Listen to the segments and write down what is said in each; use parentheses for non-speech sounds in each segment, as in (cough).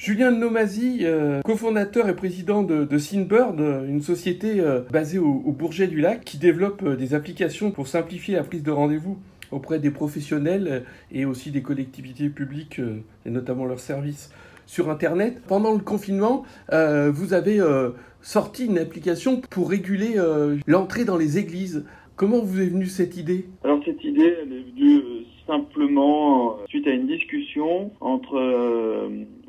Julien Nomazi, euh, cofondateur et président de, de Synbird, une société euh, basée au, au, Bourget du Lac qui développe euh, des applications pour simplifier la prise de rendez-vous auprès des professionnels et aussi des collectivités publiques et notamment leurs services sur Internet. Pendant le confinement, vous avez sorti une application pour réguler l'entrée dans les églises. Comment vous est venue cette idée? Alors cette idée, elle est venue simplement suite à une discussion entre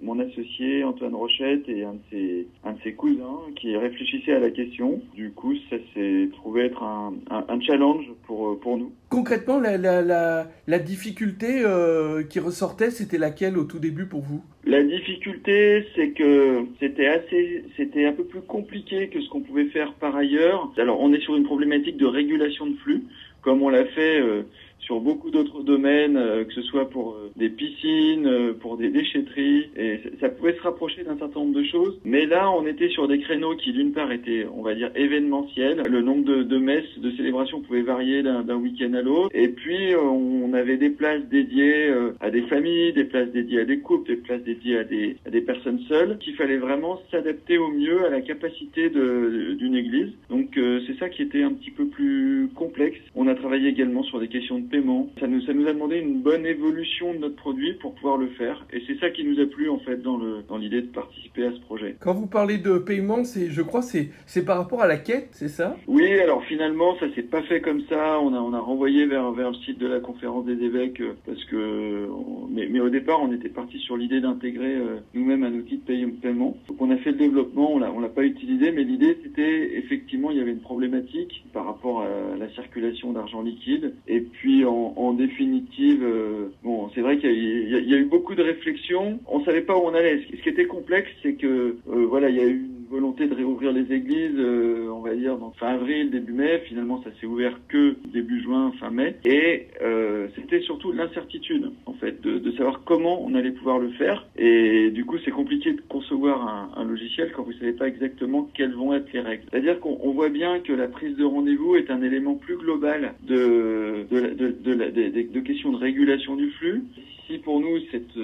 mon associé Antoine Rochette et un de ses, un de ses cousins qui réfléchissaient à la question. Du coup, ça s'est trouvé être un, un, un, challenge pour, pour nous. Concrètement, la, la, la, la difficulté euh, qui ressortait, c'était laquelle au tout début pour vous? La difficulté, c'est que c'était assez, c'était un peu plus compliqué que ce qu'on pouvait faire par ailleurs. Alors, on est sur une problématique de régulation de flux, comme on l'a fait. Euh, sur beaucoup d'autres domaines, euh, que ce soit pour euh, des piscines, euh, pour des déchetteries, et ça pouvait se rapprocher d'un certain nombre de choses. Mais là, on était sur des créneaux qui, d'une part, étaient, on va dire, événementiels. Le nombre de, de messes, de célébrations pouvait varier d'un week-end à l'autre. Et puis, on avait des places dédiées à des familles, des places dédiées à des couples, des places dédiées à des, à des personnes seules, qu'il fallait vraiment s'adapter au mieux à la capacité d'une église. Donc, c'est ça qui était un petit peu plus complexe. On a travaillé également sur des questions de paiement. Ça nous, ça nous a demandé une bonne évolution de notre produit pour pouvoir le faire. Et c'est ça qui nous a plu, en fait, dans le, dans l'idée de participer à ce projet. Quand vous parlez de paiement, c'est, je crois, c'est, c'est par rapport à la quête, c'est ça? Oui, alors finalement, ça s'est pas fait comme ça. On a, on a renvoyé vers, vers le site de la conférence des évêques euh, parce que, mais, mais au départ, on était parti sur l'idée d'intégrer euh, nous-mêmes un outil de paiement. Donc on a fait le développement, on l'a, on l'a pas utilisé, mais l'idée c'était effectivement, il y avait une problématique par rapport à la circulation d'argent liquide. Et puis en, définitive, euh, bon, c'est vrai qu'il y, a eu beaucoup de réflexions. On savait pas où on allait. Ce qui était complexe, c'est que euh, voilà, il y a eu une volonté de réouvrir les églises, euh, on va dire, fin avril, début mai. Finalement, ça s'est ouvert que début juin, fin mai. Et c'était surtout l'incertitude, en fait, de, savoir comment on allait pouvoir le faire. Et du coup, c'est compliqué de concevoir un, logiciel quand vous savez pas exactement quelles vont être les règles. C'est-à-dire qu'on voit bien que la prise de rendez-vous est un élément plus global de, de, de, de, de questions de régulation du flux pour nous cette,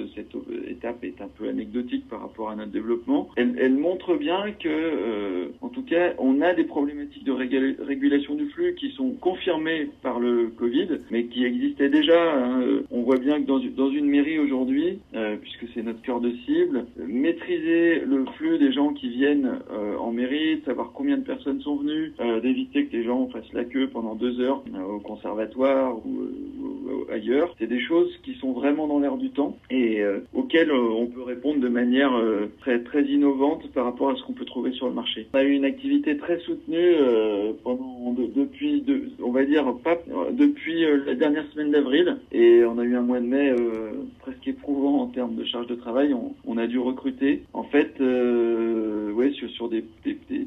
étape est un peu anecdotique par rapport à notre développement, elle, montre bien que, euh, en tout cas, on a des problématiques de régulation du flux qui sont confirmées par le Covid, mais qui existaient déjà. Hein. On voit bien que dans, une mairie aujourd'hui, euh, puisque c'est notre cœur de cible, maîtriser le flux des gens qui viennent euh, en mairie, savoir combien de personnes sont venues, d'éviter que les gens fassent la queue pendant deux heures au conservatoire ou ailleurs, c'est des choses qui sont vraiment dans l'air du temps et euh, auxquelles euh, on peut répondre de manière euh, très très innovante par rapport à ce qu'on peut trouver sur le marché. On a eu une activité très soutenue pendant de, depuis de, on va dire depuis la dernière semaine d'avril et on a eu un mois de mai presque éprouvant en termes de charge de travail. On, on a dû recruter en fait ouais sur, sur des, des, des,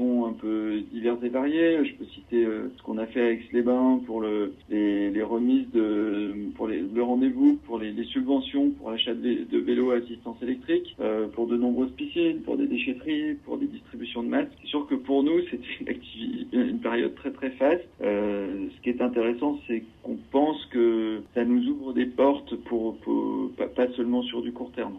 un peu diverses et variées. Je peux citer ce qu'on a fait avec les bains pour le, les, les remises de pour les, le rendez-vous pour les, les, subventions pour l'achat de, vélos à assistance électrique, euh, pour de nombreuses piscines, pour des déchetteries, pour des distributions de masques. C'est sûr que pour nous, (laughs) c'est une une période très très faste. Euh, ce qui est intéressant, c'est qu'on pense que ça nous ouvre des portes pour, pour pas seulement sur du court terme.